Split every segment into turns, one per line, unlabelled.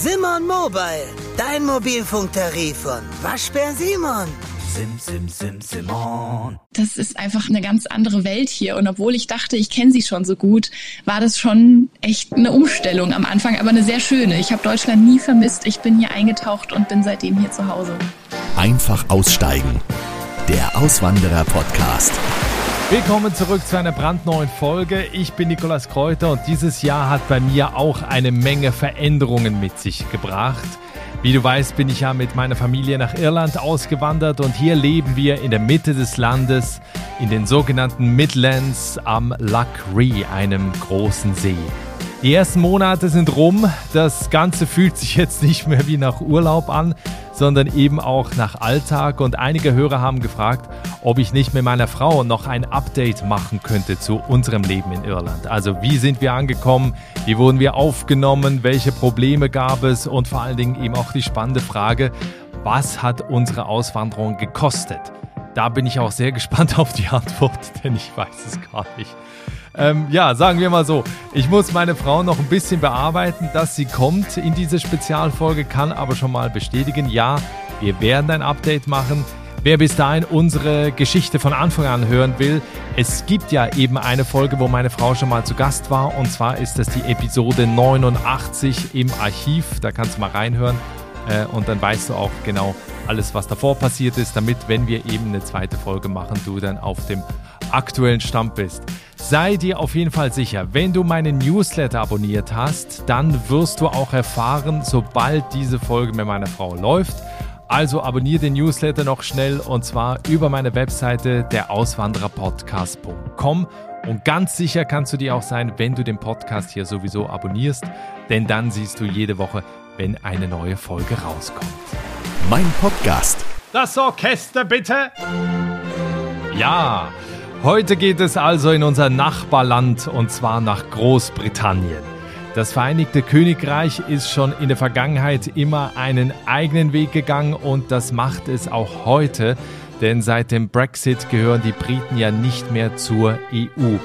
Simon Mobile, dein Mobilfunktarif von Waschbär Simon.
Sim, sim, sim, Simon.
Das ist einfach eine ganz andere Welt hier. Und obwohl ich dachte, ich kenne sie schon so gut, war das schon echt eine Umstellung am Anfang, aber eine sehr schöne. Ich habe Deutschland nie vermisst. Ich bin hier eingetaucht und bin seitdem hier zu Hause.
Einfach aussteigen. Der Auswanderer-Podcast.
Willkommen zurück zu einer brandneuen Folge. Ich bin Nikolas Kräuter und dieses Jahr hat bei mir auch eine Menge Veränderungen mit sich gebracht. Wie du weißt, bin ich ja mit meiner Familie nach Irland ausgewandert und hier leben wir in der Mitte des Landes, in den sogenannten Midlands am Lough Ree, einem großen See. Die ersten Monate sind rum. Das Ganze fühlt sich jetzt nicht mehr wie nach Urlaub an, sondern eben auch nach Alltag. Und einige Hörer haben gefragt, ob ich nicht mit meiner Frau noch ein Update machen könnte zu unserem Leben in Irland. Also wie sind wir angekommen, wie wurden wir aufgenommen, welche Probleme gab es und vor allen Dingen eben auch die spannende Frage, was hat unsere Auswanderung gekostet? Da bin ich auch sehr gespannt auf die Antwort, denn ich weiß es gar nicht. Ähm, ja, sagen wir mal so, ich muss meine Frau noch ein bisschen bearbeiten, dass sie kommt in diese Spezialfolge, kann aber schon mal bestätigen, ja, wir werden ein Update machen. Wer bis dahin unsere Geschichte von Anfang an hören will, es gibt ja eben eine Folge, wo meine Frau schon mal zu Gast war. Und zwar ist das die Episode 89 im Archiv. Da kannst du mal reinhören. Äh, und dann weißt du auch genau alles, was davor passiert ist, damit, wenn wir eben eine zweite Folge machen, du dann auf dem aktuellen Stand bist. Sei dir auf jeden Fall sicher, wenn du meinen Newsletter abonniert hast, dann wirst du auch erfahren, sobald diese Folge mit meiner Frau läuft. Also abonniere den Newsletter noch schnell und zwar über meine Webseite derauswandererpodcast.com. Und ganz sicher kannst du dir auch sein, wenn du den Podcast hier sowieso abonnierst, denn dann siehst du jede Woche, wenn eine neue Folge rauskommt.
Mein Podcast.
Das Orchester bitte. Ja, heute geht es also in unser Nachbarland und zwar nach Großbritannien. Das Vereinigte Königreich ist schon in der Vergangenheit immer einen eigenen Weg gegangen und das macht es auch heute, denn seit dem Brexit gehören die Briten ja nicht mehr zur EU.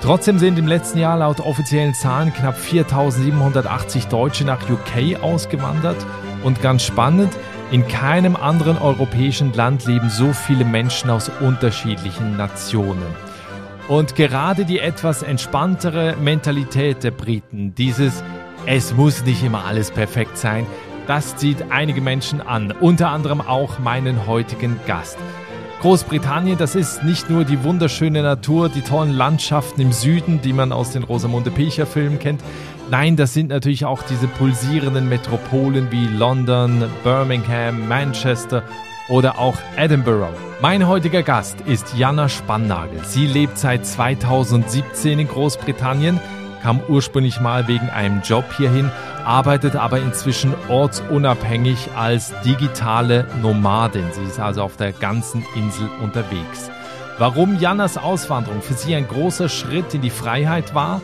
Trotzdem sind im letzten Jahr laut offiziellen Zahlen knapp 4780 Deutsche nach UK ausgewandert und ganz spannend, in keinem anderen europäischen Land leben so viele Menschen aus unterschiedlichen Nationen. Und gerade die etwas entspanntere Mentalität der Briten, dieses Es muss nicht immer alles perfekt sein, das zieht einige Menschen an, unter anderem auch meinen heutigen Gast. Großbritannien, das ist nicht nur die wunderschöne Natur, die tollen Landschaften im Süden, die man aus den Rosamunde Pilcher Filmen kennt. Nein, das sind natürlich auch diese pulsierenden Metropolen wie London, Birmingham, Manchester oder auch Edinburgh. Mein heutiger Gast ist Jana Spannagel. Sie lebt seit 2017 in Großbritannien, kam ursprünglich mal wegen einem Job hierhin, arbeitet aber inzwischen ortsunabhängig als digitale Nomadin. Sie ist also auf der ganzen Insel unterwegs. Warum Jannas Auswanderung für sie ein großer Schritt in die Freiheit war,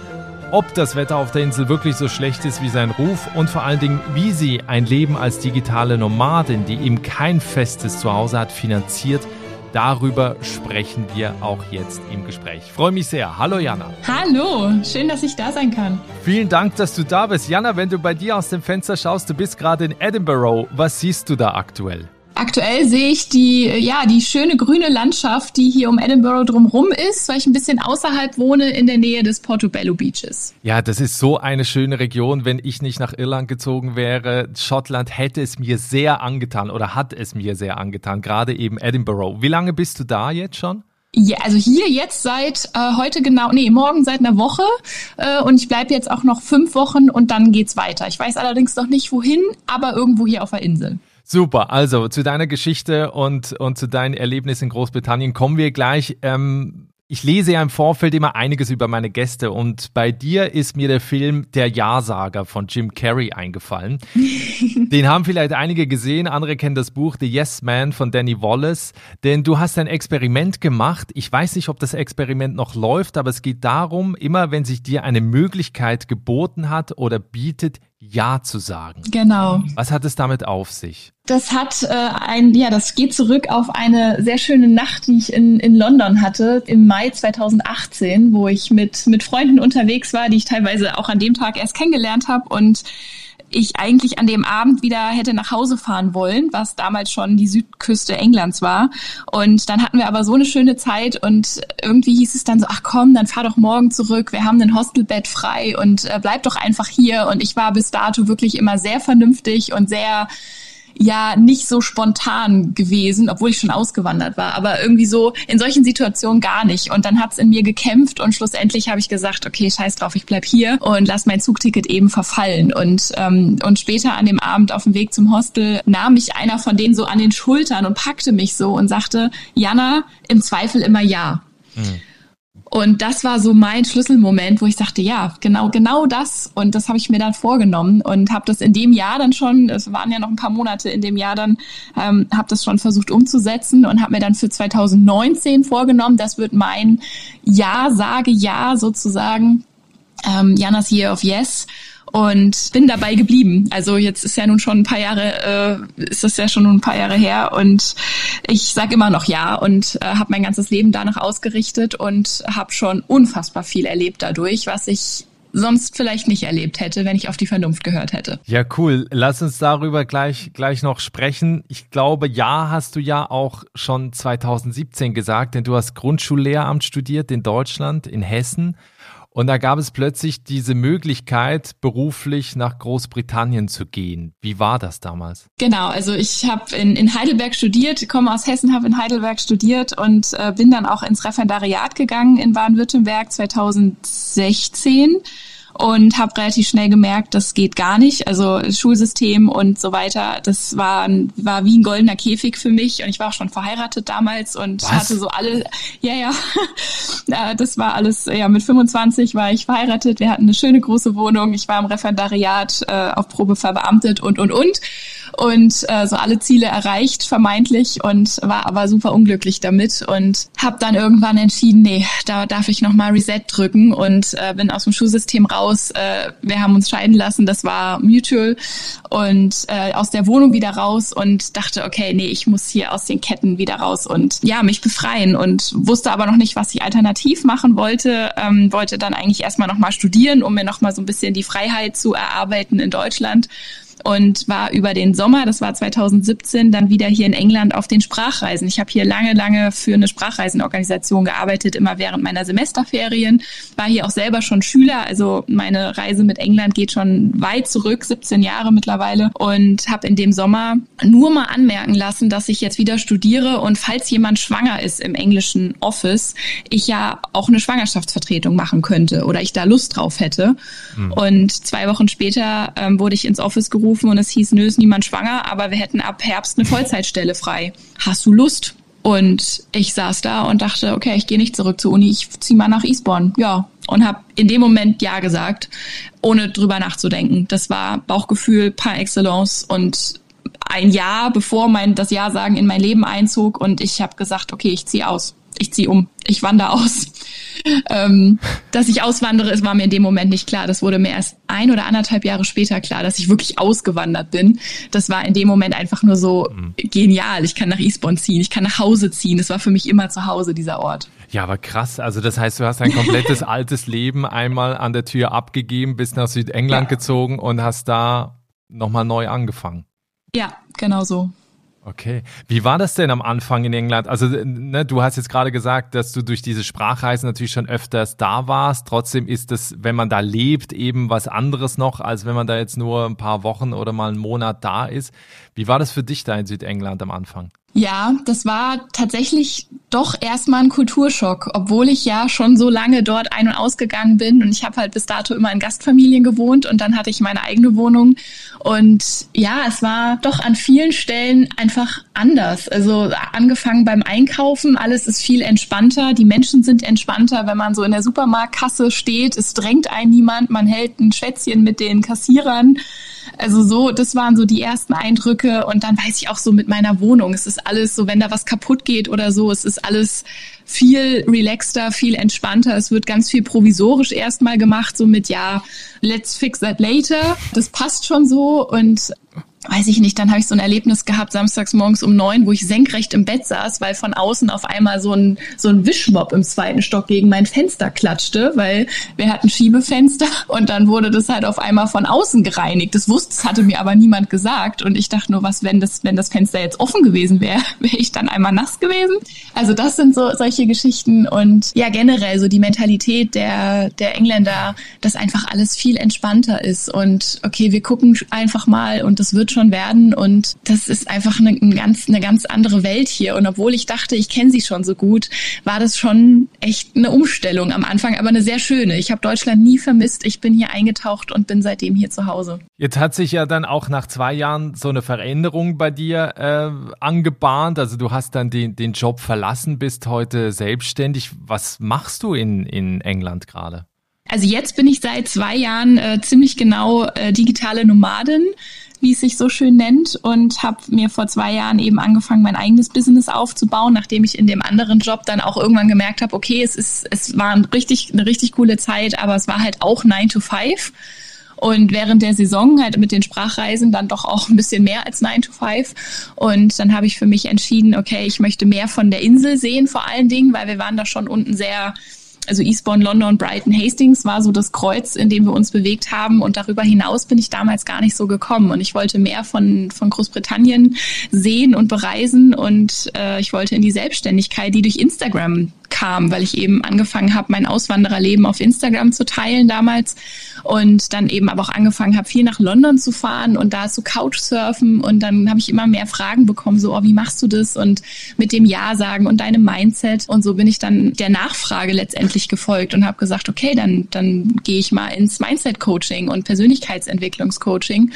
ob das Wetter auf der Insel wirklich so schlecht ist wie sein Ruf und vor allen Dingen, wie sie ein Leben als digitale Nomadin, die eben kein festes Zuhause hat, finanziert, Darüber sprechen wir auch jetzt im Gespräch. Ich freue mich sehr. Hallo Jana.
Hallo, schön, dass ich da sein kann.
Vielen Dank, dass du da bist. Jana, wenn du bei dir aus dem Fenster schaust, du bist gerade in Edinburgh. Was siehst du da aktuell?
Aktuell sehe ich die, ja, die schöne grüne Landschaft, die hier um Edinburgh drumherum ist, weil ich ein bisschen außerhalb wohne, in der Nähe des Portobello Beaches.
Ja, das ist so eine schöne Region. Wenn ich nicht nach Irland gezogen wäre, Schottland hätte es mir sehr angetan oder hat es mir sehr angetan, gerade eben Edinburgh. Wie lange bist du da jetzt schon?
Ja, also hier jetzt seit äh, heute genau, nee, morgen seit einer Woche äh, und ich bleibe jetzt auch noch fünf Wochen und dann geht's weiter. Ich weiß allerdings noch nicht wohin, aber irgendwo hier auf der Insel.
Super, also zu deiner Geschichte und, und zu deinen Erlebnissen in Großbritannien kommen wir gleich. Ähm, ich lese ja im Vorfeld immer einiges über meine Gäste und bei dir ist mir der Film Der Ja-Sager von Jim Carrey eingefallen. Den haben vielleicht einige gesehen, andere kennen das Buch The Yes Man von Danny Wallace, denn du hast ein Experiment gemacht. Ich weiß nicht, ob das Experiment noch läuft, aber es geht darum, immer wenn sich dir eine Möglichkeit geboten hat oder bietet, ja zu sagen.
Genau.
Was hat es damit auf sich?
Das hat äh, ein, ja, das geht zurück auf eine sehr schöne Nacht, die ich in, in London hatte, im Mai 2018, wo ich mit, mit Freunden unterwegs war, die ich teilweise auch an dem Tag erst kennengelernt habe und ich eigentlich an dem Abend wieder hätte nach Hause fahren wollen, was damals schon die Südküste Englands war. Und dann hatten wir aber so eine schöne Zeit und irgendwie hieß es dann so, ach komm, dann fahr doch morgen zurück, wir haben ein Hostelbett frei und äh, bleib doch einfach hier. Und ich war bis dato wirklich immer sehr vernünftig und sehr ja nicht so spontan gewesen, obwohl ich schon ausgewandert war, aber irgendwie so in solchen Situationen gar nicht. Und dann hat's in mir gekämpft und schlussendlich habe ich gesagt, okay, scheiß drauf, ich bleib hier und lass mein Zugticket eben verfallen. Und, ähm, und später an dem Abend auf dem Weg zum Hostel nahm mich einer von denen so an den Schultern und packte mich so und sagte, Jana, im Zweifel immer ja. Mhm. Und das war so mein Schlüsselmoment, wo ich sagte, ja, genau, genau das. Und das habe ich mir dann vorgenommen und habe das in dem Jahr dann schon, es waren ja noch ein paar Monate in dem Jahr dann, ähm, habe das schon versucht umzusetzen und habe mir dann für 2019 vorgenommen, das wird mein Ja, sage Ja sozusagen, ähm, Janas Year of Yes und bin dabei geblieben. Also jetzt ist ja nun schon ein paar Jahre, äh, ist das ja schon ein paar Jahre her und ich sage immer noch ja und äh, habe mein ganzes Leben danach ausgerichtet und habe schon unfassbar viel erlebt dadurch, was ich sonst vielleicht nicht erlebt hätte, wenn ich auf die Vernunft gehört hätte.
Ja, cool. Lass uns darüber gleich, gleich noch sprechen. Ich glaube, ja, hast du ja auch schon 2017 gesagt, denn du hast Grundschullehramt studiert in Deutschland, in Hessen. Und da gab es plötzlich diese Möglichkeit, beruflich nach Großbritannien zu gehen. Wie war das damals?
Genau, also ich habe in, in Heidelberg studiert, komme aus Hessen, habe in Heidelberg studiert und äh, bin dann auch ins Referendariat gegangen in Baden-Württemberg 2016 und habe relativ schnell gemerkt, das geht gar nicht. Also Schulsystem und so weiter, das war, war wie ein goldener Käfig für mich. Und ich war auch schon verheiratet damals und Was? hatte so alle, ja, ja, das war alles, ja, mit 25 war ich verheiratet, wir hatten eine schöne große Wohnung, ich war im Referendariat äh, auf Probe verbeamtet und, und, und und äh, so alle Ziele erreicht, vermeintlich, und war aber super unglücklich damit und habe dann irgendwann entschieden, nee, da darf ich nochmal Reset drücken und äh, bin aus dem Schulsystem raus. Äh, wir haben uns scheiden lassen, das war Mutual und äh, aus der Wohnung wieder raus und dachte, okay, nee, ich muss hier aus den Ketten wieder raus und ja, mich befreien und wusste aber noch nicht, was ich alternativ machen wollte. Ähm, wollte dann eigentlich erstmal nochmal studieren, um mir nochmal so ein bisschen die Freiheit zu erarbeiten in Deutschland und war über den Sommer, das war 2017, dann wieder hier in England auf den Sprachreisen. Ich habe hier lange, lange für eine Sprachreisenorganisation gearbeitet, immer während meiner Semesterferien. War hier auch selber schon Schüler, also meine Reise mit England geht schon weit zurück, 17 Jahre mittlerweile und habe in dem Sommer nur mal anmerken lassen, dass ich jetzt wieder studiere und falls jemand schwanger ist im englischen Office, ich ja auch eine Schwangerschaftsvertretung machen könnte oder ich da Lust drauf hätte. Mhm. Und zwei Wochen später ähm, wurde ich ins Office gerufen angerufen und es hieß, nö, ist niemand schwanger, aber wir hätten ab Herbst eine Vollzeitstelle frei. Hast du Lust? Und ich saß da und dachte, okay, ich gehe nicht zurück zur Uni, ich ziehe mal nach Eastbourne. Ja, und habe in dem Moment ja gesagt, ohne drüber nachzudenken. Das war Bauchgefühl par excellence und ein Jahr bevor mein das Ja sagen in mein Leben einzog und ich habe gesagt, okay, ich ziehe aus ich ziehe um, ich wandere aus. Ähm, dass ich auswandere, es war mir in dem Moment nicht klar. Das wurde mir erst ein oder anderthalb Jahre später klar, dass ich wirklich ausgewandert bin. Das war in dem Moment einfach nur so mhm. genial. Ich kann nach Eastbourne ziehen, ich kann nach Hause ziehen. Das war für mich immer zu Hause, dieser Ort.
Ja, aber krass. Also das heißt, du hast ein komplettes altes Leben einmal an der Tür abgegeben, bist nach Südengland ja. gezogen und hast da nochmal neu angefangen.
Ja, genau so.
Okay. Wie war das denn am Anfang in England? Also, ne, du hast jetzt gerade gesagt, dass du durch diese Sprachreisen natürlich schon öfters da warst. Trotzdem ist es, wenn man da lebt, eben was anderes noch, als wenn man da jetzt nur ein paar Wochen oder mal einen Monat da ist. Wie war das für dich da in Südengland am Anfang?
Ja, das war tatsächlich doch erstmal ein Kulturschock, obwohl ich ja schon so lange dort ein- und ausgegangen bin und ich habe halt bis dato immer in Gastfamilien gewohnt und dann hatte ich meine eigene Wohnung und ja, es war doch an vielen Stellen einfach anders. Also angefangen beim Einkaufen, alles ist viel entspannter, die Menschen sind entspannter, wenn man so in der Supermarktkasse steht, es drängt einen niemand, man hält ein Schwätzchen mit den Kassierern. Also so, das waren so die ersten Eindrücke und dann weiß ich auch so mit meiner Wohnung, es ist alles so, wenn da was kaputt geht oder so, es ist alles viel relaxter, viel entspannter. Es wird ganz viel provisorisch erstmal gemacht, so mit ja, let's fix that later. Das passt schon so und weiß ich nicht, dann habe ich so ein Erlebnis gehabt, samstags morgens um neun, wo ich senkrecht im Bett saß, weil von außen auf einmal so ein, so ein Wischmob im zweiten Stock gegen mein Fenster klatschte, weil wir hatten Schiebefenster und dann wurde das halt auf einmal von außen gereinigt. Das wusste, das hatte mir aber niemand gesagt und ich dachte nur, was, wenn das, wenn das Fenster jetzt offen gewesen wäre, wäre ich dann einmal nass gewesen. Also das sind so solche Geschichten und ja, generell so die Mentalität der, der Engländer, dass einfach alles viel entspannter ist und okay, wir gucken einfach mal und das wird schon werden und das ist einfach eine, eine ganz, eine ganz andere Welt hier und obwohl ich dachte, ich kenne sie schon so gut, war das schon echt eine Umstellung am Anfang, aber eine sehr schöne. Ich habe Deutschland nie vermisst. Ich bin hier eingetaucht und bin seitdem hier zu Hause.
Jetzt hat sich ja dann auch nach zwei Jahren so eine Veränderung bei dir äh, angebahnt. Also du hast dann den, den Job verlassen, bist heute selbstständig. Was machst du in, in England gerade?
Also jetzt bin ich seit zwei Jahren äh, ziemlich genau äh, digitale Nomadin wie es sich so schön nennt, und habe mir vor zwei Jahren eben angefangen, mein eigenes Business aufzubauen, nachdem ich in dem anderen Job dann auch irgendwann gemerkt habe, okay, es ist, es war ein richtig, eine richtig coole Zeit, aber es war halt auch 9 to 5. Und während der Saison halt mit den Sprachreisen dann doch auch ein bisschen mehr als 9 to 5. Und dann habe ich für mich entschieden, okay, ich möchte mehr von der Insel sehen vor allen Dingen, weil wir waren da schon unten sehr also Eastbourne, London, Brighton, Hastings war so das Kreuz, in dem wir uns bewegt haben. Und darüber hinaus bin ich damals gar nicht so gekommen. Und ich wollte mehr von, von Großbritannien sehen und bereisen. Und äh, ich wollte in die Selbstständigkeit, die durch Instagram kam, weil ich eben angefangen habe, mein Auswandererleben auf Instagram zu teilen damals und dann eben aber auch angefangen habe, viel nach London zu fahren und da zu Couchsurfen und dann habe ich immer mehr Fragen bekommen, so, oh, wie machst du das? Und mit dem Ja sagen und deinem Mindset. Und so bin ich dann der Nachfrage letztendlich gefolgt und habe gesagt, okay, dann, dann gehe ich mal ins Mindset-Coaching und Persönlichkeitsentwicklungscoaching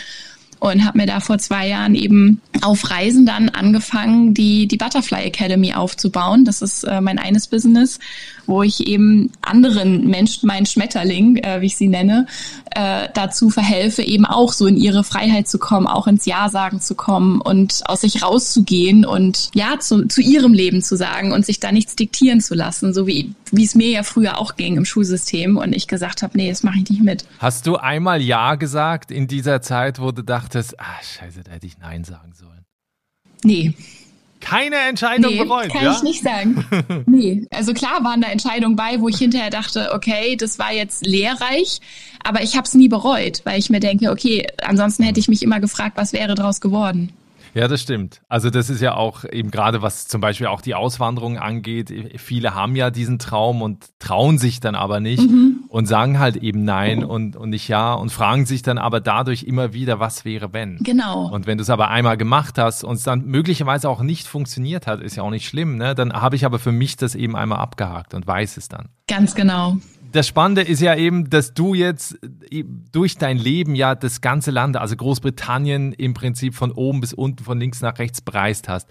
und habe mir da vor zwei Jahren eben auf Reisen dann angefangen, die, die Butterfly Academy aufzubauen. Das ist äh, mein eines Business, wo ich eben anderen Menschen, mein Schmetterling, äh, wie ich sie nenne, äh, dazu verhelfe, eben auch so in ihre Freiheit zu kommen, auch ins Ja sagen zu kommen und aus sich rauszugehen und Ja zu, zu ihrem Leben zu sagen und sich da nichts diktieren zu lassen, so wie, wie es mir ja früher auch ging im Schulsystem und ich gesagt habe, nee, das mache ich nicht mit.
Hast du einmal Ja gesagt in dieser Zeit, wo du dachtest, ah, scheiße, da hätte ich Nein sagen sollen?
Nee,
keine Entscheidung
nee,
bereut,
kann
ja?
ich nicht sagen. nee, also klar waren da Entscheidungen bei, wo ich hinterher dachte, okay, das war jetzt lehrreich, aber ich habe es nie bereut, weil ich mir denke, okay, ansonsten hätte ich mich immer gefragt, was wäre daraus geworden.
Ja, das stimmt. Also das ist ja auch eben gerade, was zum Beispiel auch die Auswanderung angeht. Viele haben ja diesen Traum und trauen sich dann aber nicht mhm. und sagen halt eben nein und, und nicht ja und fragen sich dann aber dadurch immer wieder, was wäre wenn.
Genau.
Und wenn du es aber einmal gemacht hast und es dann möglicherweise auch nicht funktioniert hat, ist ja auch nicht schlimm, ne? Dann habe ich aber für mich das eben einmal abgehakt und weiß es dann.
Ganz genau
das Spannende ist ja eben, dass du jetzt äh, durch dein Leben ja das ganze Land, also Großbritannien im Prinzip von oben bis unten, von links nach rechts bereist hast.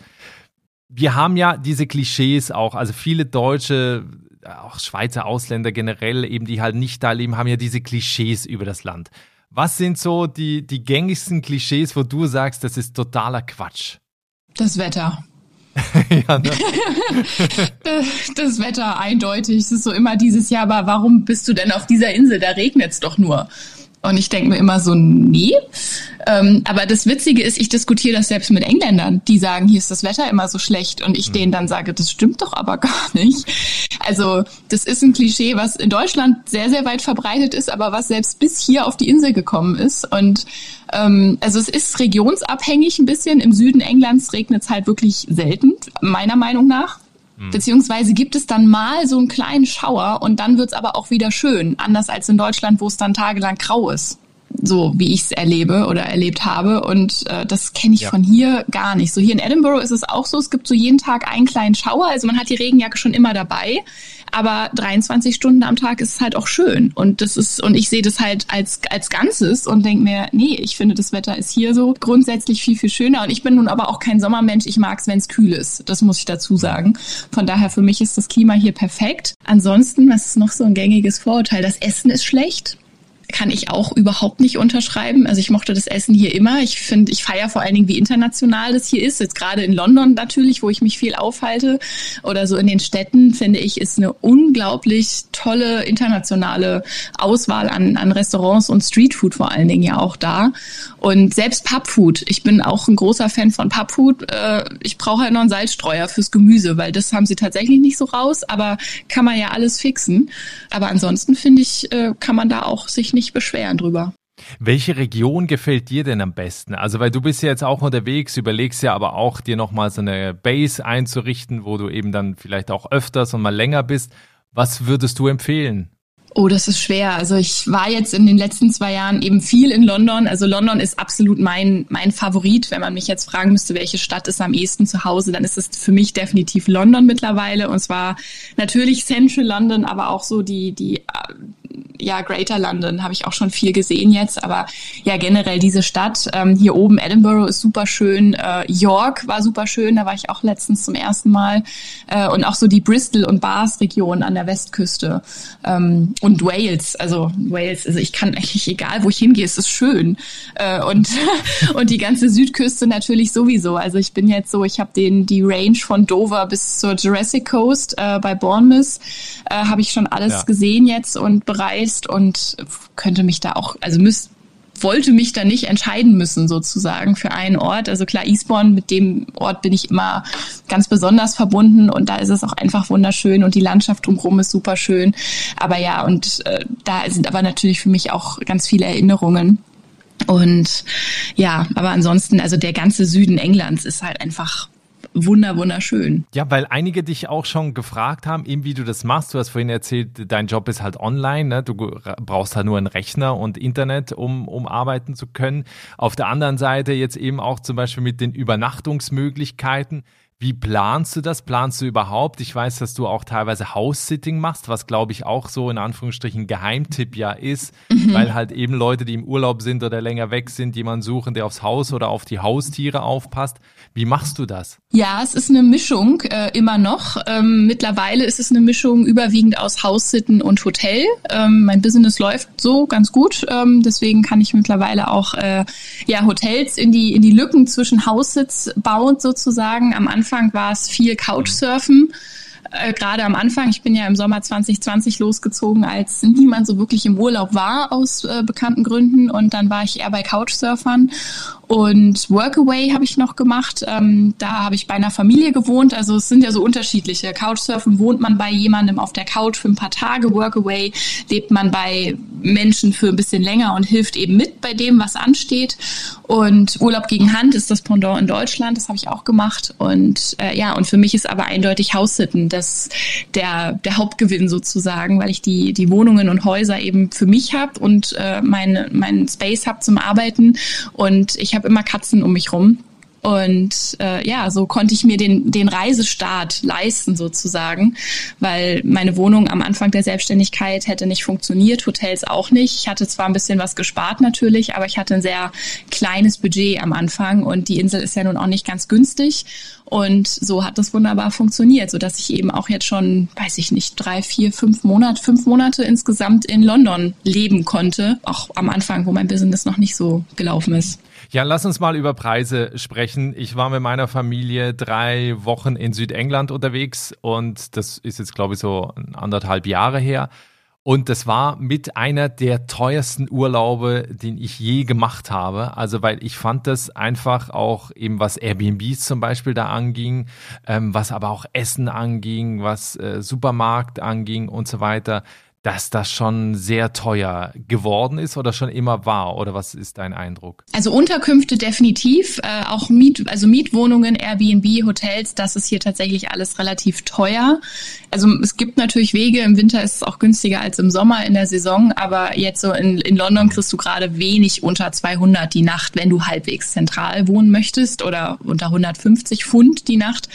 Wir haben ja diese Klischees auch, also viele Deutsche, auch Schweizer Ausländer generell, eben die halt nicht da leben, haben ja diese Klischees über das Land. Was sind so die, die gängigsten Klischees, wo du sagst, das ist totaler Quatsch?
Das Wetter. ja, ne? das Wetter eindeutig. Es ist so immer dieses Jahr, aber warum bist du denn auf dieser Insel? Da regnet es doch nur. Und ich denke mir immer so, nee. Ähm, aber das Witzige ist, ich diskutiere das selbst mit Engländern, die sagen, hier ist das Wetter immer so schlecht. Und ich mhm. denen dann sage, das stimmt doch aber gar nicht. Also das ist ein Klischee, was in Deutschland sehr, sehr weit verbreitet ist, aber was selbst bis hier auf die Insel gekommen ist. Und ähm, also es ist regionsabhängig ein bisschen. Im Süden Englands regnet es halt wirklich selten, meiner Meinung nach. Mhm. Beziehungsweise gibt es dann mal so einen kleinen Schauer und dann wird's aber auch wieder schön. Anders als in Deutschland, wo es dann tagelang grau ist. So wie ich es erlebe oder erlebt habe. Und äh, das kenne ich ja. von hier gar nicht. So hier in Edinburgh ist es auch so, es gibt so jeden Tag einen kleinen Schauer. Also man hat die Regenjacke schon immer dabei aber 23 Stunden am Tag ist halt auch schön und das ist und ich sehe das halt als als Ganzes und denke mir, nee, ich finde das Wetter ist hier so grundsätzlich viel viel schöner und ich bin nun aber auch kein Sommermensch, ich mag es, wenn es kühl ist. Das muss ich dazu sagen. Von daher für mich ist das Klima hier perfekt. Ansonsten, was ist noch so ein gängiges Vorurteil? Das Essen ist schlecht. Kann ich auch überhaupt nicht unterschreiben. Also ich mochte das Essen hier immer. Ich finde, ich feiere vor allen Dingen, wie international das hier ist. Jetzt gerade in London natürlich, wo ich mich viel aufhalte oder so in den Städten, finde ich, ist eine unglaublich tolle internationale Auswahl an, an Restaurants und Streetfood vor allen Dingen ja auch da. Und selbst Pubfood. Ich bin auch ein großer Fan von Pubfood. Äh, ich brauche halt noch einen Salzstreuer fürs Gemüse, weil das haben sie tatsächlich nicht so raus, aber kann man ja alles fixen. Aber ansonsten finde ich, äh, kann man da auch sich nicht beschweren drüber.
Welche Region gefällt dir denn am besten? Also, weil du bist ja jetzt auch unterwegs, überlegst ja aber auch, dir nochmal so eine Base einzurichten, wo du eben dann vielleicht auch öfters und mal länger bist. Was würdest du empfehlen?
Oh, das ist schwer. Also ich war jetzt in den letzten zwei Jahren eben viel in London. Also London ist absolut mein, mein Favorit. Wenn man mich jetzt fragen müsste, welche Stadt ist am ehesten zu Hause, dann ist es für mich definitiv London mittlerweile. Und zwar natürlich Central London, aber auch so die, die ja, Greater London habe ich auch schon viel gesehen jetzt, aber ja, generell diese Stadt. Ähm, hier oben Edinburgh ist super schön, äh, York war super schön, da war ich auch letztens zum ersten Mal. Äh, und auch so die Bristol und Bath-Region an der Westküste. Ähm, und Wales, also Wales, also ich kann eigentlich, egal wo ich hingehe, es ist schön. Äh, und, und die ganze Südküste natürlich sowieso. Also ich bin jetzt so, ich habe den die Range von Dover bis zur Jurassic Coast äh, bei Bournemouth, äh, habe ich schon alles ja. gesehen jetzt und bereist und könnte mich da auch, also müsste wollte mich da nicht entscheiden müssen sozusagen für einen Ort. Also klar, Eastbourne, mit dem Ort bin ich immer ganz besonders verbunden und da ist es auch einfach wunderschön und die Landschaft drumherum ist super schön. Aber ja, und äh, da sind aber natürlich für mich auch ganz viele Erinnerungen. Und ja, aber ansonsten, also der ganze Süden Englands ist halt einfach wunder, wunderschön.
Ja, weil einige dich auch schon gefragt haben, eben wie du das machst. Du hast vorhin erzählt, dein Job ist halt online. Ne? Du brauchst halt nur einen Rechner und Internet, um, um arbeiten zu können. Auf der anderen Seite jetzt eben auch zum Beispiel mit den Übernachtungsmöglichkeiten. Wie planst du das? Planst du überhaupt? Ich weiß, dass du auch teilweise House-Sitting machst, was glaube ich auch so in Anführungsstrichen Geheimtipp ja ist, mhm. weil halt eben Leute, die im Urlaub sind oder länger weg sind, jemanden suchen, der aufs Haus oder auf die Haustiere aufpasst. Wie machst du das?
Ja, es ist eine Mischung äh, immer noch. Ähm, mittlerweile ist es eine Mischung überwiegend aus Haussitten und Hotel. Ähm, mein Business läuft so ganz gut, ähm, deswegen kann ich mittlerweile auch äh, ja Hotels in die in die Lücken zwischen Haussitz bauen sozusagen. Am Anfang war es viel Couchsurfen äh, gerade am Anfang, ich bin ja im Sommer 2020 losgezogen, als niemand so wirklich im Urlaub war aus äh, bekannten Gründen und dann war ich eher bei Couchsurfern und Workaway habe ich noch gemacht. Ähm, da habe ich bei einer Familie gewohnt. Also es sind ja so unterschiedliche. Couchsurfen wohnt man bei jemandem auf der Couch für ein paar Tage. Workaway lebt man bei Menschen für ein bisschen länger und hilft eben mit bei dem, was ansteht. Und Urlaub gegen Hand ist das Pendant in Deutschland. Das habe ich auch gemacht. Und äh, ja, und für mich ist aber eindeutig Haussitten das der der Hauptgewinn sozusagen, weil ich die die Wohnungen und Häuser eben für mich habe und äh, meinen mein Space habe zum Arbeiten. Und ich habe immer Katzen um mich rum. Und äh, ja, so konnte ich mir den, den Reisestart leisten sozusagen, weil meine Wohnung am Anfang der Selbstständigkeit hätte nicht funktioniert, Hotels auch nicht. Ich hatte zwar ein bisschen was gespart natürlich, aber ich hatte ein sehr kleines Budget am Anfang und die Insel ist ja nun auch nicht ganz günstig. Und so hat das wunderbar funktioniert, so dass ich eben auch jetzt schon, weiß ich nicht, drei, vier, fünf Monate, fünf Monate insgesamt in London leben konnte. Auch am Anfang, wo mein Business noch nicht so gelaufen ist.
Ja, lass uns mal über Preise sprechen. Ich war mit meiner Familie drei Wochen in Südengland unterwegs und das ist jetzt, glaube ich, so anderthalb Jahre her. Und das war mit einer der teuersten Urlaube, den ich je gemacht habe. Also, weil ich fand das einfach auch eben, was Airbnbs zum Beispiel da anging, ähm, was aber auch Essen anging, was äh, Supermarkt anging und so weiter dass das schon sehr teuer geworden ist oder schon immer war? Oder was ist dein Eindruck?
Also Unterkünfte definitiv, äh, auch Miet, also Mietwohnungen, Airbnb, Hotels, das ist hier tatsächlich alles relativ teuer. Also es gibt natürlich Wege, im Winter ist es auch günstiger als im Sommer in der Saison, aber jetzt so in, in London kriegst du gerade wenig unter 200 die Nacht, wenn du halbwegs zentral wohnen möchtest oder unter 150 Pfund die Nacht.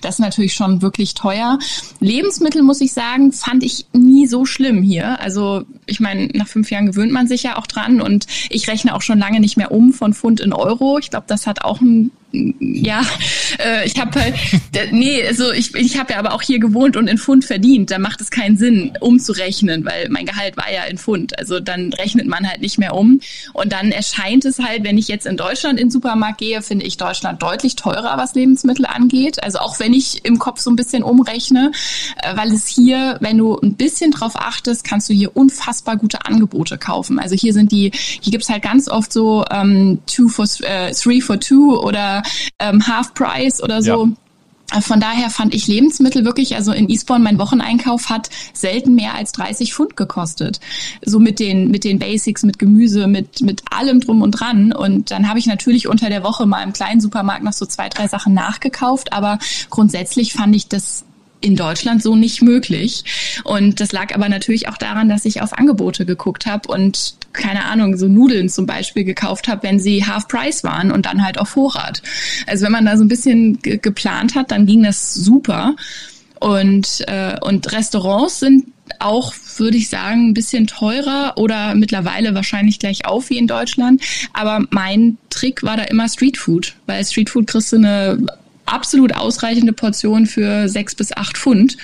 Das ist natürlich schon wirklich teuer. Lebensmittel, muss ich sagen, fand ich nie so schlimm schlimm hier. Also ich meine, nach fünf Jahren gewöhnt man sich ja auch dran und ich rechne auch schon lange nicht mehr um von Pfund in Euro. Ich glaube, das hat auch ein ja, Äh, ich habe halt, nee, also ich, ich habe ja aber auch hier gewohnt und in Pfund verdient. Da macht es keinen Sinn, umzurechnen, weil mein Gehalt war ja in Pfund. Also dann rechnet man halt nicht mehr um. Und dann erscheint es halt, wenn ich jetzt in Deutschland in den Supermarkt gehe, finde ich Deutschland deutlich teurer, was Lebensmittel angeht. Also auch wenn ich im Kopf so ein bisschen umrechne, äh, weil es hier, wenn du ein bisschen drauf achtest, kannst du hier unfassbar gute Angebote kaufen. Also hier sind die, hier gibt's halt ganz oft so ähm, two for äh, three for two oder ähm, Half Price oder so. Ja. Von daher fand ich Lebensmittel wirklich, also in Eastbourne, mein Wocheneinkauf hat selten mehr als 30 Pfund gekostet. So mit den, mit den Basics, mit Gemüse, mit, mit allem drum und dran. Und dann habe ich natürlich unter der Woche mal im kleinen Supermarkt noch so zwei, drei Sachen nachgekauft. Aber grundsätzlich fand ich das in Deutschland so nicht möglich. Und das lag aber natürlich auch daran, dass ich auf Angebote geguckt habe und keine Ahnung, so Nudeln zum Beispiel gekauft habe, wenn sie Half Price waren und dann halt auf Vorrat. Also wenn man da so ein bisschen ge geplant hat, dann ging das super. Und, äh, und Restaurants sind auch, würde ich sagen, ein bisschen teurer oder mittlerweile wahrscheinlich gleich auf wie in Deutschland. Aber mein Trick war da immer Streetfood, weil Streetfood kriegst du eine absolut ausreichende Portion für sechs bis acht Pfund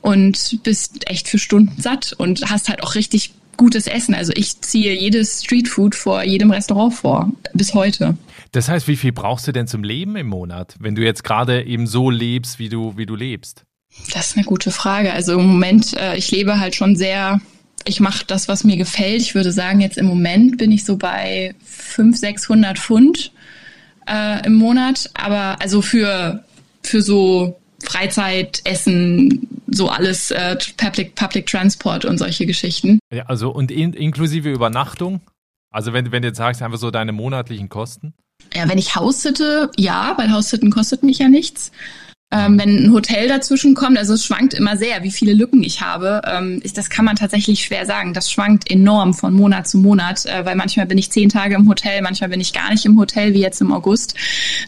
und bist echt für Stunden satt und hast halt auch richtig gutes Essen. Also ich ziehe jedes Streetfood vor jedem Restaurant vor, bis heute.
Das heißt, wie viel brauchst du denn zum Leben im Monat, wenn du jetzt gerade eben so lebst, wie du, wie du lebst?
Das ist eine gute Frage. Also im Moment, äh, ich lebe halt schon sehr, ich mache das, was mir gefällt. Ich würde sagen, jetzt im Moment bin ich so bei 500, 600 Pfund äh, im Monat. Aber also für, für so Freizeit, Essen, so alles äh, Public, Public Transport und solche Geschichten.
Ja, also und in, inklusive Übernachtung? Also wenn, wenn du jetzt sagst, einfach so deine monatlichen Kosten?
Ja, wenn ich Haussitte, ja, weil Haussitten kostet mich ja nichts. Ähm, wenn ein Hotel dazwischen kommt, also es schwankt immer sehr, wie viele Lücken ich habe. Ähm, ist, das kann man tatsächlich schwer sagen. Das schwankt enorm von Monat zu Monat, äh, weil manchmal bin ich zehn Tage im Hotel, manchmal bin ich gar nicht im Hotel, wie jetzt im August.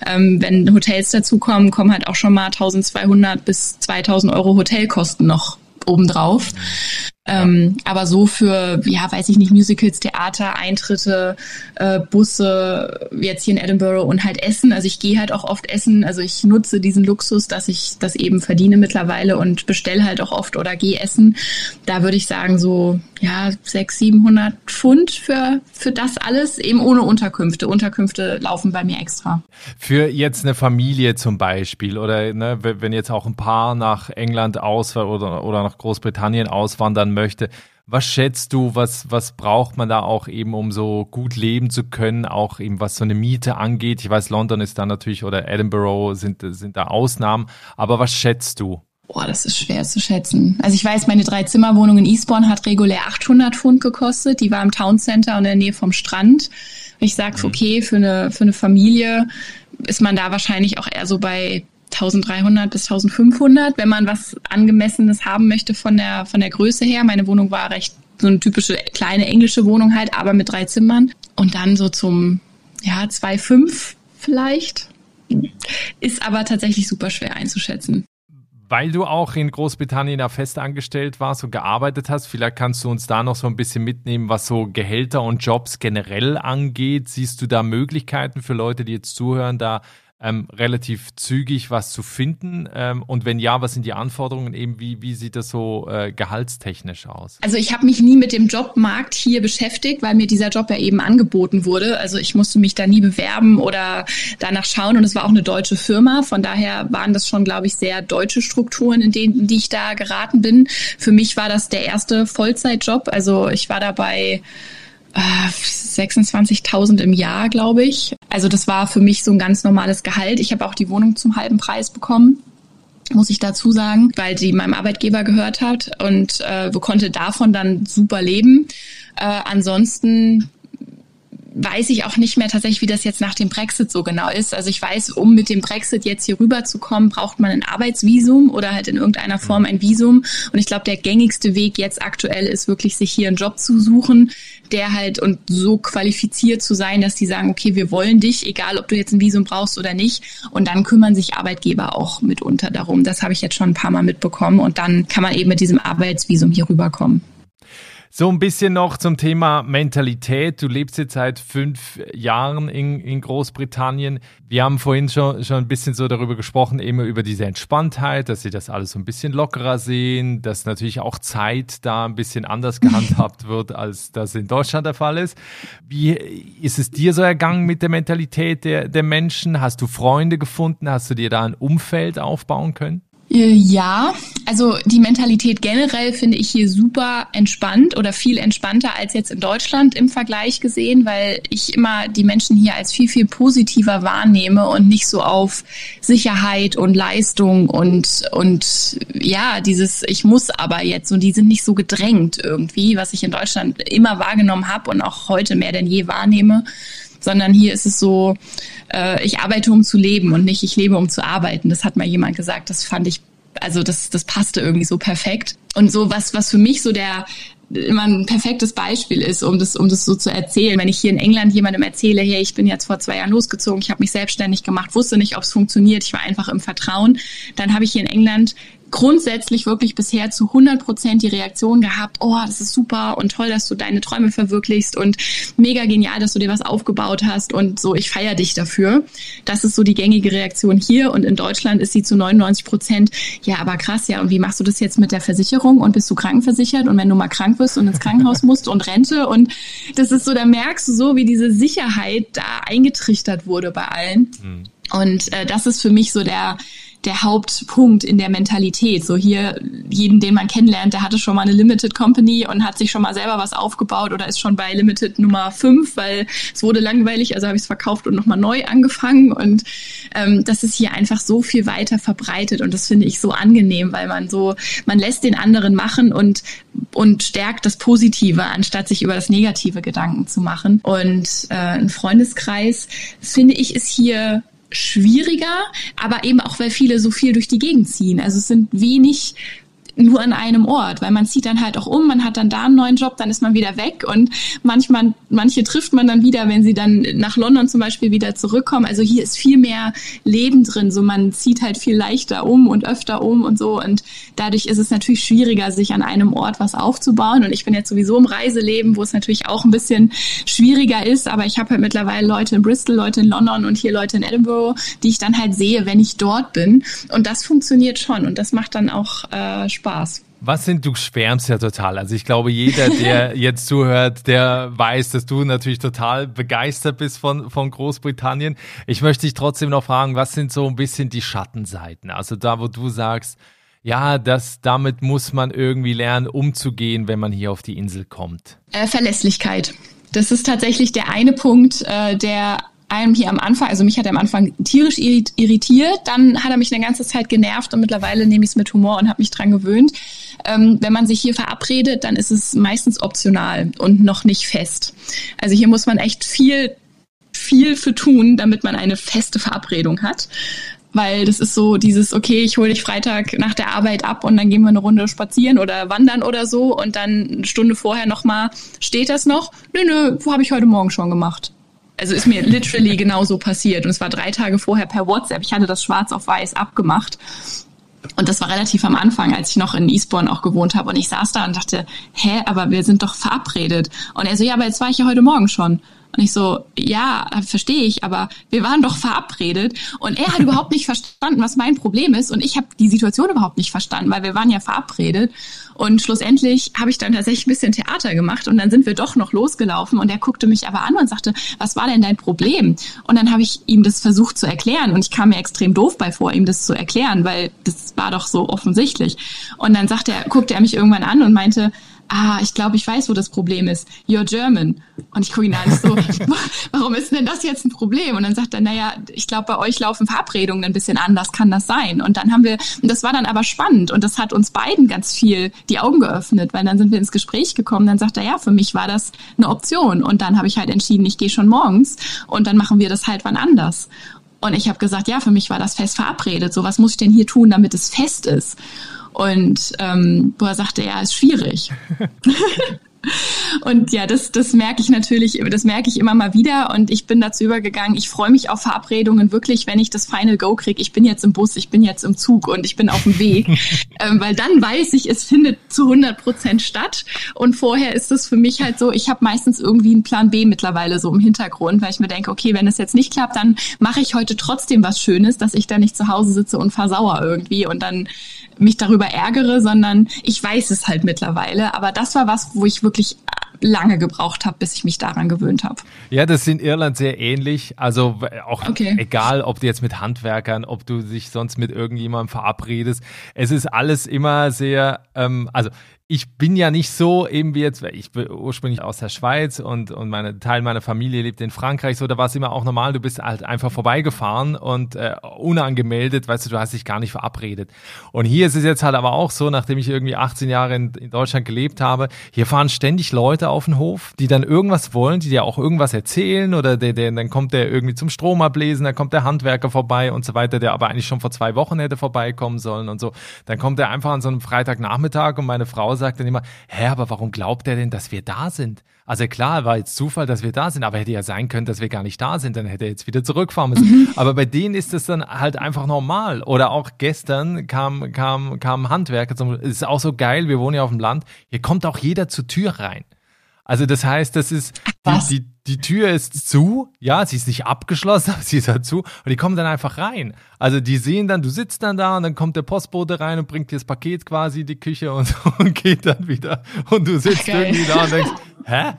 Ähm, wenn Hotels dazukommen, kommen halt auch schon mal 1200 bis 2000 Euro Hotelkosten noch obendrauf. Ähm, aber so für, ja, weiß ich nicht, Musicals, Theater, Eintritte, äh, Busse, jetzt hier in Edinburgh und halt Essen. Also ich gehe halt auch oft essen. Also ich nutze diesen Luxus, dass ich das eben verdiene mittlerweile und bestelle halt auch oft oder gehe essen. Da würde ich sagen so, ja, sechs, siebenhundert Pfund für, für das alles, eben ohne Unterkünfte. Unterkünfte laufen bei mir extra.
Für jetzt eine Familie zum Beispiel oder ne, wenn jetzt auch ein Paar nach England aus oder, oder nach Großbritannien auswandern möchte. Was schätzt du, was, was braucht man da auch eben, um so gut leben zu können, auch eben was so eine Miete angeht? Ich weiß, London ist da natürlich oder Edinburgh sind, sind da Ausnahmen, aber was schätzt du?
Boah, das ist schwer zu schätzen. Also ich weiß, meine Drei-Zimmer-Wohnung in Eastbourne hat regulär 800 Pfund gekostet. Die war im Town Center und in der Nähe vom Strand. Ich sage, mhm. okay, für eine, für eine Familie ist man da wahrscheinlich auch eher so bei 1300 bis 1500, wenn man was angemessenes haben möchte von der von der Größe her. Meine Wohnung war recht so eine typische kleine englische Wohnung halt, aber mit drei Zimmern und dann so zum ja 2,5 vielleicht. Ist aber tatsächlich super schwer einzuschätzen.
Weil du auch in Großbritannien da fest angestellt warst und gearbeitet hast, vielleicht kannst du uns da noch so ein bisschen mitnehmen, was so Gehälter und Jobs generell angeht. Siehst du da Möglichkeiten für Leute, die jetzt zuhören, da ähm, relativ zügig was zu finden? Ähm, und wenn ja, was sind die Anforderungen? Eben wie, wie sieht das so äh, gehaltstechnisch aus?
Also ich habe mich nie mit dem Jobmarkt hier beschäftigt, weil mir dieser Job ja eben angeboten wurde. Also ich musste mich da nie bewerben oder danach schauen und es war auch eine deutsche Firma. Von daher waren das schon, glaube ich, sehr deutsche Strukturen, in denen die ich da geraten bin. Für mich war das der erste Vollzeitjob. Also ich war dabei 26.000 im Jahr, glaube ich. Also das war für mich so ein ganz normales Gehalt. Ich habe auch die Wohnung zum halben Preis bekommen muss ich dazu sagen, weil die meinem Arbeitgeber gehört hat und äh, konnte davon dann super leben. Äh, ansonsten weiß ich auch nicht mehr tatsächlich, wie das jetzt nach dem Brexit so genau ist. Also ich weiß, um mit dem Brexit jetzt hier rüberzukommen, braucht man ein Arbeitsvisum oder halt in irgendeiner Form ein Visum. Und ich glaube, der gängigste Weg jetzt aktuell ist wirklich, sich hier einen Job zu suchen, der halt und so qualifiziert zu sein, dass die sagen, okay, wir wollen dich, egal ob du jetzt ein Visum brauchst oder nicht. Und dann kümmern sich Arbeitgeber auch mitunter darum. Das habe ich jetzt schon ein paar Mal mitbekommen. Und dann kann man eben mit diesem Arbeitsvisum hier rüberkommen.
So ein bisschen noch zum Thema Mentalität. Du lebst jetzt seit fünf Jahren in, in Großbritannien. Wir haben vorhin schon, schon ein bisschen so darüber gesprochen, immer über diese Entspanntheit, dass sie das alles so ein bisschen lockerer sehen, dass natürlich auch Zeit da ein bisschen anders gehandhabt wird, als das in Deutschland der Fall ist. Wie ist es dir so ergangen mit der Mentalität der, der Menschen? Hast du Freunde gefunden? Hast du dir da ein Umfeld aufbauen können?
Äh, ja, also die Mentalität generell finde ich hier super entspannt oder viel entspannter als jetzt in Deutschland im Vergleich gesehen, weil ich immer die Menschen hier als viel, viel positiver wahrnehme und nicht so auf Sicherheit und Leistung und, und ja, dieses Ich muss aber jetzt und die sind nicht so gedrängt irgendwie, was ich in Deutschland immer wahrgenommen habe und auch heute mehr denn je wahrnehme sondern hier ist es so, äh, ich arbeite, um zu leben und nicht ich lebe, um zu arbeiten. Das hat mal jemand gesagt, das fand ich, also das, das passte irgendwie so perfekt. Und so was, was für mich so der, immer ein perfektes Beispiel ist, um das, um das so zu erzählen. Wenn ich hier in England jemandem erzähle, hey, ich bin jetzt vor zwei Jahren losgezogen, ich habe mich selbstständig gemacht, wusste nicht, ob es funktioniert, ich war einfach im Vertrauen, dann habe ich hier in England grundsätzlich wirklich bisher zu 100 Prozent die Reaktion gehabt, oh, das ist super und toll, dass du deine Träume verwirklichst und mega genial, dass du dir was aufgebaut hast und so, ich feiere dich dafür. Das ist so die gängige Reaktion hier und in Deutschland ist sie zu 99 Prozent, ja, aber krass, ja, und wie machst du das jetzt mit der Versicherung und bist du krankenversichert und wenn du mal krank wirst und ins Krankenhaus musst und Rente und das ist so, da merkst du so, wie diese Sicherheit da eingetrichtert wurde bei allen. Mhm. Und äh, das ist für mich so der der Hauptpunkt in der Mentalität. So hier, jeden, den man kennenlernt, der hatte schon mal eine Limited Company und hat sich schon mal selber was aufgebaut oder ist schon bei Limited Nummer 5, weil es wurde langweilig, also habe ich es verkauft und nochmal neu angefangen. Und ähm, das ist hier einfach so viel weiter verbreitet und das finde ich so angenehm, weil man so, man lässt den anderen machen und, und stärkt das Positive, anstatt sich über das Negative Gedanken zu machen. Und äh, ein Freundeskreis, finde ich, ist hier schwieriger, aber eben auch, weil viele so viel durch die Gegend ziehen. Also es sind wenig nur an einem Ort, weil man zieht dann halt auch um, man hat dann da einen neuen Job, dann ist man wieder weg und manchmal, manche trifft man dann wieder, wenn sie dann nach London zum Beispiel wieder zurückkommen. Also hier ist viel mehr Leben drin, so man zieht halt viel leichter um und öfter um und so und dadurch ist es natürlich schwieriger, sich an einem Ort was aufzubauen und ich bin jetzt sowieso im Reiseleben, wo es natürlich auch ein bisschen schwieriger ist, aber ich habe halt mittlerweile Leute in Bristol, Leute in London und hier Leute in Edinburgh, die ich dann halt sehe, wenn ich dort bin und das funktioniert schon und das macht dann auch äh, Spaß Spaß.
Was sind, du schwärmst ja total. Also ich glaube, jeder, der jetzt zuhört, der weiß, dass du natürlich total begeistert bist von, von Großbritannien. Ich möchte dich trotzdem noch fragen, was sind so ein bisschen die Schattenseiten? Also da, wo du sagst, ja, das, damit muss man irgendwie lernen, umzugehen, wenn man hier auf die Insel kommt.
Äh, Verlässlichkeit. Das ist tatsächlich der eine Punkt, äh, der einem hier am Anfang, also mich hat er am Anfang tierisch irritiert, dann hat er mich eine ganze Zeit genervt und mittlerweile nehme ich es mit Humor und habe mich dran gewöhnt. Ähm, wenn man sich hier verabredet, dann ist es meistens optional und noch nicht fest. Also hier muss man echt viel, viel für tun, damit man eine feste Verabredung hat weil das ist so dieses, okay, ich hole dich Freitag nach der Arbeit ab und dann gehen wir eine Runde spazieren oder wandern oder so und dann eine Stunde vorher nochmal, steht das noch? Nö, nö, wo habe ich heute Morgen schon gemacht. Also ist mir literally genauso passiert. Und es war drei Tage vorher per WhatsApp. Ich hatte das schwarz auf weiß abgemacht. Und das war relativ am Anfang, als ich noch in Eastbourne auch gewohnt habe. Und ich saß da und dachte, hä, aber wir sind doch verabredet. Und er so, ja, aber jetzt war ich ja heute Morgen schon. Und ich so, ja, verstehe ich, aber wir waren doch verabredet. Und er hat überhaupt nicht verstanden, was mein Problem ist. Und ich habe die Situation überhaupt nicht verstanden, weil wir waren ja verabredet. Und schlussendlich habe ich dann tatsächlich ein bisschen Theater gemacht und dann sind wir doch noch losgelaufen und er guckte mich aber an und sagte, was war denn dein Problem? Und dann habe ich ihm das versucht zu erklären und ich kam mir extrem doof bei vor, ihm das zu erklären, weil das war doch so offensichtlich. Und dann sagte er, guckte er mich irgendwann an und meinte, ah, ich glaube, ich weiß, wo das Problem ist. You're German. Und ich gucke ihn an, so, warum ist denn das jetzt ein Problem? Und dann sagt er, naja, ich glaube, bei euch laufen Verabredungen ein bisschen anders, kann das sein? Und dann haben wir, und das war dann aber spannend und das hat uns beiden ganz viel die Augen geöffnet, weil dann sind wir ins Gespräch gekommen, dann sagt er, ja, für mich war das eine Option. Und dann habe ich halt entschieden, ich gehe schon morgens und dann machen wir das halt wann anders. Und ich habe gesagt, ja, für mich war das fest verabredet. So, was muss ich denn hier tun, damit es fest ist? Und ähm, er sagte, ja, ist schwierig. Und ja, das, das merke ich natürlich, das merke ich immer mal wieder und ich bin dazu übergegangen. Ich freue mich auf Verabredungen wirklich, wenn ich das Final Go kriege. Ich bin jetzt im Bus, ich bin jetzt im Zug und ich bin auf dem Weg, ähm, weil dann weiß ich, es findet zu 100 Prozent statt. Und vorher ist es für mich halt so, ich habe meistens irgendwie einen Plan B mittlerweile so im Hintergrund, weil ich mir denke, okay, wenn es jetzt nicht klappt, dann mache ich heute trotzdem was Schönes, dass ich da nicht zu Hause sitze und versauer irgendwie und dann mich darüber ärgere, sondern ich weiß es halt mittlerweile. Aber das war was, wo ich wirklich lange gebraucht habe, bis ich mich daran gewöhnt habe.
Ja, das ist in Irland sehr ähnlich. Also auch okay. egal, ob du jetzt mit Handwerkern, ob du dich sonst mit irgendjemandem verabredest. Es ist alles immer sehr, ähm, also ich bin ja nicht so eben wie jetzt, ich bin ursprünglich aus der Schweiz und, und meine Teil meiner Familie lebt in Frankreich, so da war es immer auch normal, du bist halt einfach vorbeigefahren und äh, unangemeldet, weißt du, du hast dich gar nicht verabredet. Und hier ist es jetzt halt aber auch so, nachdem ich irgendwie 18 Jahre in, in Deutschland gelebt habe, hier fahren ständig Leute auf den Hof, die dann irgendwas wollen, die dir auch irgendwas erzählen oder der, der, dann kommt der irgendwie zum Strom ablesen, dann kommt der Handwerker vorbei und so weiter, der aber eigentlich schon vor zwei Wochen hätte vorbeikommen sollen und so. Dann kommt er einfach an so einem Freitagnachmittag und meine Frau sagt dann immer, hä, aber warum glaubt er denn, dass wir da sind? Also klar, war jetzt Zufall, dass wir da sind, aber hätte ja sein können, dass wir gar nicht da sind, dann hätte er jetzt wieder zurückfahren müssen. Mhm. Aber bei denen ist das dann halt einfach normal. Oder auch gestern kam, kam, kam Handwerker zum, es ist auch so geil, wir wohnen ja auf dem Land, hier kommt auch jeder zur Tür rein. Also das heißt, das ist die, die, die Tür ist zu, ja, sie ist nicht abgeschlossen, aber sie ist halt zu und die kommen dann einfach rein. Also die sehen dann, du sitzt dann da und dann kommt der Postbote rein und bringt dir das Paket quasi in die Küche und, und geht dann wieder und du sitzt Geil. irgendwie da und denkst, hä?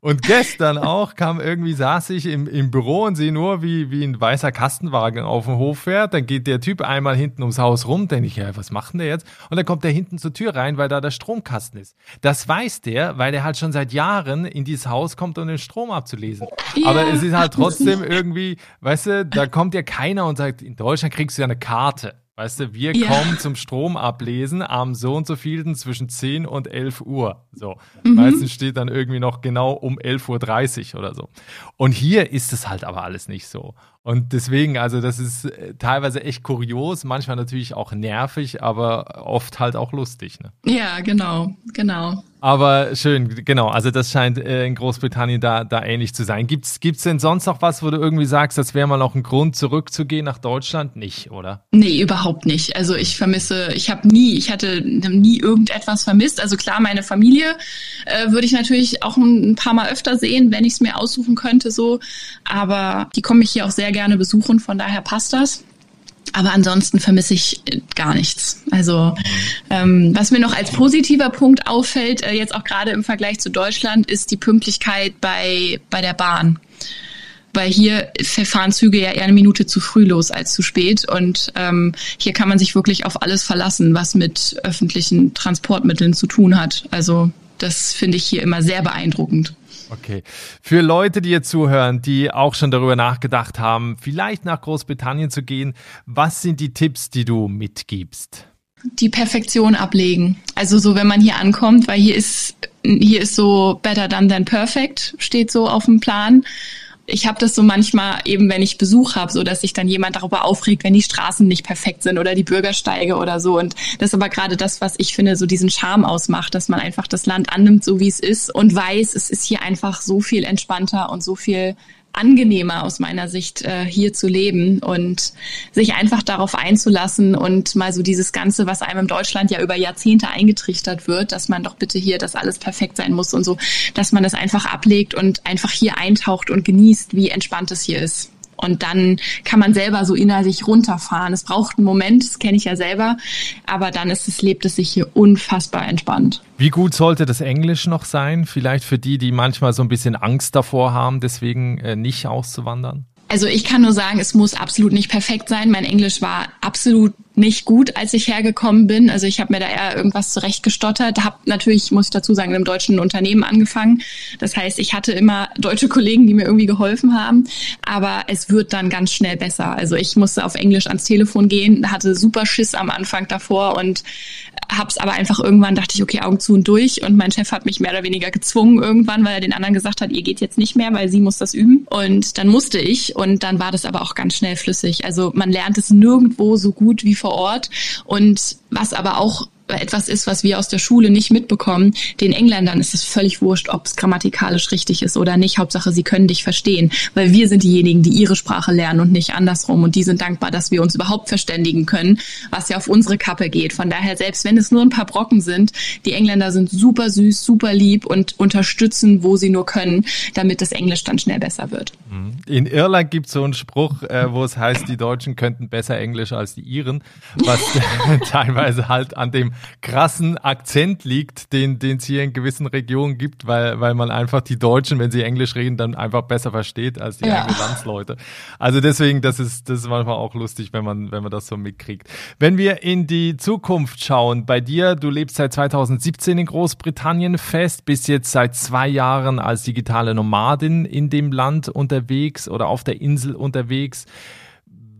Und gestern auch kam irgendwie, saß ich im, im Büro und sehe nur, wie, wie ein weißer Kastenwagen auf dem Hof fährt. Dann geht der Typ einmal hinten ums Haus rum, denke ich, ja, was macht denn der jetzt? Und dann kommt der hinten zur Tür rein, weil da der Stromkasten ist. Das weiß der, weil der halt schon seit Jahren in dieses Haus kommt, um den Strom abzulesen. Ja. Aber es ist halt trotzdem irgendwie, weißt du, da kommt ja keiner und sagt, in Deutschland kriegst du ja eine Karte. Weißt du, wir ja. kommen zum Strom ablesen am so und so vielten zwischen 10 und 11 Uhr. So. Mhm. Meistens steht dann irgendwie noch genau um 11.30 Uhr oder so. Und hier ist es halt aber alles nicht so. Und deswegen, also das ist äh, teilweise echt kurios, manchmal natürlich auch nervig, aber oft halt auch lustig. Ne?
Ja, genau, genau.
Aber schön, genau. Also das scheint äh, in Großbritannien da, da ähnlich zu sein. Gibt's gibt's denn sonst noch was, wo du irgendwie sagst, das wäre mal noch ein Grund, zurückzugehen nach Deutschland? Nicht, oder?
Nee, überhaupt nicht. Also ich vermisse, ich habe nie, ich hatte nie irgendetwas vermisst. Also klar, meine Familie äh, würde ich natürlich auch ein, ein paar Mal öfter sehen, wenn ich es mir aussuchen könnte, so. Aber die komme ich hier auch sehr gerne besuchen, von daher passt das. Aber ansonsten vermisse ich äh, gar nichts. Also ähm, was mir noch als positiver Punkt auffällt, äh, jetzt auch gerade im Vergleich zu Deutschland, ist die Pünktlichkeit bei, bei der Bahn. Weil hier fahren Züge ja eher eine Minute zu früh los als zu spät. Und ähm, hier kann man sich wirklich auf alles verlassen, was mit öffentlichen Transportmitteln zu tun hat. Also das finde ich hier immer sehr beeindruckend.
Okay. Für Leute, die jetzt zuhören, die auch schon darüber nachgedacht haben, vielleicht nach Großbritannien zu gehen, was sind die Tipps, die du mitgibst?
Die Perfektion ablegen. Also so, wenn man hier ankommt, weil hier ist, hier ist so better done than perfect, steht so auf dem Plan ich habe das so manchmal eben, wenn ich Besuch habe, so dass sich dann jemand darüber aufregt, wenn die Straßen nicht perfekt sind oder die Bürgersteige oder so. Und das ist aber gerade das, was ich finde, so diesen Charme ausmacht, dass man einfach das Land annimmt, so wie es ist und weiß, es ist hier einfach so viel entspannter und so viel angenehmer aus meiner Sicht äh, hier zu leben und sich einfach darauf einzulassen und mal so dieses Ganze, was einem in Deutschland ja über Jahrzehnte eingetrichtert wird, dass man doch bitte hier, dass alles perfekt sein muss und so, dass man das einfach ablegt und einfach hier eintaucht und genießt, wie entspannt es hier ist. Und dann kann man selber so innerlich runterfahren. Es braucht einen Moment, das kenne ich ja selber, aber dann ist es, lebt es sich hier unfassbar entspannt.
Wie gut sollte das Englisch noch sein? Vielleicht für die, die manchmal so ein bisschen Angst davor haben, deswegen äh, nicht auszuwandern?
Also ich kann nur sagen, es muss absolut nicht perfekt sein. Mein Englisch war absolut nicht gut, als ich hergekommen bin. Also ich habe mir da eher irgendwas zurechtgestottert. Habe natürlich, muss ich dazu sagen, in einem deutschen Unternehmen angefangen. Das heißt, ich hatte immer deutsche Kollegen, die mir irgendwie geholfen haben. Aber es wird dann ganz schnell besser. Also ich musste auf Englisch ans Telefon gehen, hatte super Schiss am Anfang davor und hab's aber einfach irgendwann dachte ich, okay, Augen zu und durch. Und mein Chef hat mich mehr oder weniger gezwungen irgendwann, weil er den anderen gesagt hat, ihr geht jetzt nicht mehr, weil sie muss das üben. Und dann musste ich und dann war das aber auch ganz schnell flüssig. Also man lernt es nirgendwo so gut wie vor Ort. Und was aber auch etwas ist, was wir aus der Schule nicht mitbekommen, den Engländern ist es völlig wurscht, ob es grammatikalisch richtig ist oder nicht. Hauptsache, sie können dich verstehen, weil wir sind diejenigen, die ihre Sprache lernen und nicht andersrum. Und die sind dankbar, dass wir uns überhaupt verständigen können, was ja auf unsere Kappe geht. Von daher, selbst wenn es nur ein paar Brocken sind, die Engländer sind super süß, super lieb und unterstützen, wo sie nur können, damit das Englisch dann schnell besser wird.
Mhm. In Irland gibt es so einen Spruch, äh, wo es heißt, die Deutschen könnten besser Englisch als die Iren, was teilweise halt an dem krassen Akzent liegt, den es hier in gewissen Regionen gibt, weil, weil man einfach die Deutschen, wenn sie Englisch reden, dann einfach besser versteht als die ja. eigenen Landsleute. Also deswegen, das ist, das ist manchmal auch lustig, wenn man, wenn man das so mitkriegt. Wenn wir in die Zukunft schauen, bei dir, du lebst seit 2017 in Großbritannien fest, bist jetzt seit zwei Jahren als digitale Nomadin in dem Land unterwegs oder auf der Insel unterwegs.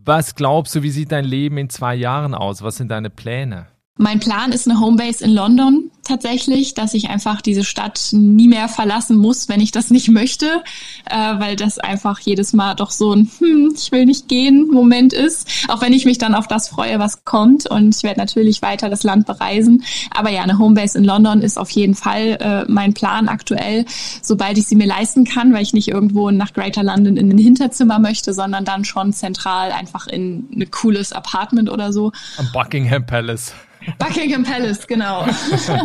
Was glaubst du, wie sieht dein Leben in zwei Jahren aus? Was sind deine Pläne?
Mein Plan ist eine Homebase in London tatsächlich, dass ich einfach diese Stadt nie mehr verlassen muss, wenn ich das nicht möchte, äh, weil das einfach jedes Mal doch so ein hm, ich will nicht gehen Moment ist, auch wenn ich mich dann auf das freue, was kommt und ich werde natürlich weiter das Land bereisen, aber ja, eine Homebase in London ist auf jeden Fall äh, mein Plan aktuell, sobald ich sie mir leisten kann, weil ich nicht irgendwo nach Greater London in ein Hinterzimmer möchte, sondern dann schon zentral einfach in ein cooles Apartment oder so.
Am Buckingham Palace.
Buckingham Palace, genau.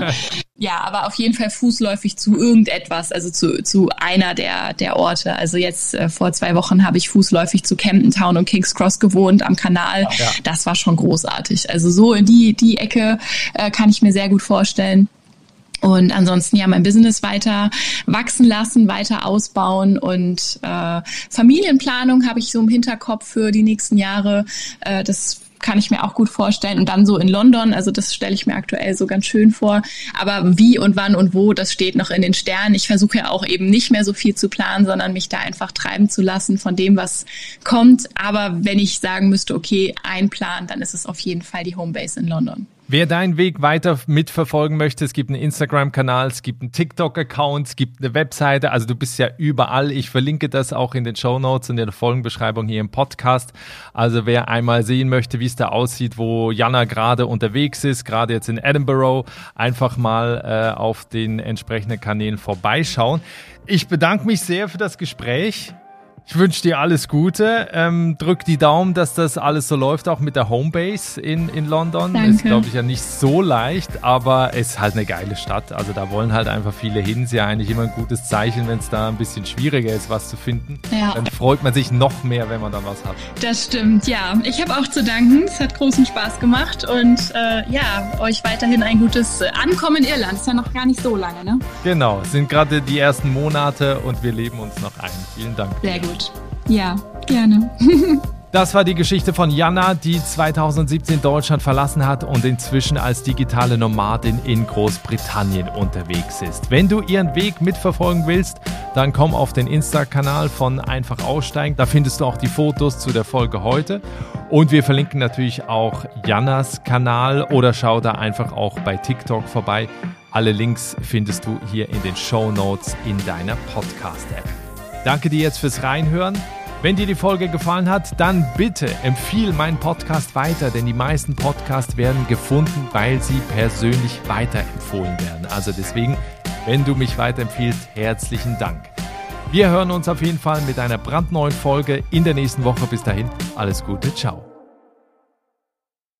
ja, aber auf jeden Fall fußläufig zu irgendetwas, also zu, zu einer der, der Orte. Also jetzt äh, vor zwei Wochen habe ich fußläufig zu Camden Town und King's Cross gewohnt am Kanal. Ja. Das war schon großartig. Also so in die, die Ecke äh, kann ich mir sehr gut vorstellen. Und ansonsten ja mein Business weiter wachsen lassen, weiter ausbauen und äh, Familienplanung habe ich so im Hinterkopf für die nächsten Jahre. Äh, das kann ich mir auch gut vorstellen. Und dann so in London, also das stelle ich mir aktuell so ganz schön vor. Aber wie und wann und wo, das steht noch in den Sternen. Ich versuche ja auch eben nicht mehr so viel zu planen, sondern mich da einfach treiben zu lassen von dem, was kommt. Aber wenn ich sagen müsste, okay, ein Plan, dann ist es auf jeden Fall die Homebase in London.
Wer deinen Weg weiter mitverfolgen möchte, es gibt einen Instagram-Kanal, es gibt einen TikTok-Account, es gibt eine Webseite, also du bist ja überall. Ich verlinke das auch in den Show Notes und in der Folgenbeschreibung hier im Podcast. Also wer einmal sehen möchte, wie es da aussieht, wo Jana gerade unterwegs ist, gerade jetzt in Edinburgh, einfach mal äh, auf den entsprechenden Kanälen vorbeischauen. Ich bedanke mich sehr für das Gespräch. Ich wünsche dir alles Gute. Ähm, drück die Daumen, dass das alles so läuft, auch mit der Homebase in, in London. Danke. Ist, glaube ich, ja nicht so leicht, aber es ist halt eine geile Stadt. Also da wollen halt einfach viele hin. Ist ja eigentlich immer ein gutes Zeichen, wenn es da ein bisschen schwieriger ist, was zu finden. Ja. Dann freut man sich noch mehr, wenn man dann was hat.
Das stimmt, ja. Ich habe auch zu danken. Es hat großen Spaß gemacht und äh, ja, euch weiterhin ein gutes Ankommen in Irland. Ist ja noch gar nicht so lange, ne?
Genau, es sind gerade die ersten Monate und wir leben uns noch ein. Vielen Dank.
Sehr gut gut. Ja, gerne.
Das war die Geschichte von Jana, die 2017 Deutschland verlassen hat und inzwischen als digitale Nomadin in Großbritannien unterwegs ist. Wenn du ihren Weg mitverfolgen willst, dann komm auf den Insta-Kanal von Einfach Aussteigen. Da findest du auch die Fotos zu der Folge heute. Und wir verlinken natürlich auch Janas Kanal oder schau da einfach auch bei TikTok vorbei. Alle Links findest du hier in den Show Notes in deiner Podcast-App. Danke dir jetzt fürs Reinhören. Wenn dir die Folge gefallen hat, dann bitte empfiehl meinen Podcast weiter, denn die meisten Podcasts werden gefunden, weil sie persönlich weiterempfohlen werden. Also deswegen, wenn du mich weiterempfiehlst, herzlichen Dank. Wir hören uns auf jeden Fall mit einer brandneuen Folge in der nächsten Woche. Bis dahin, alles Gute, ciao.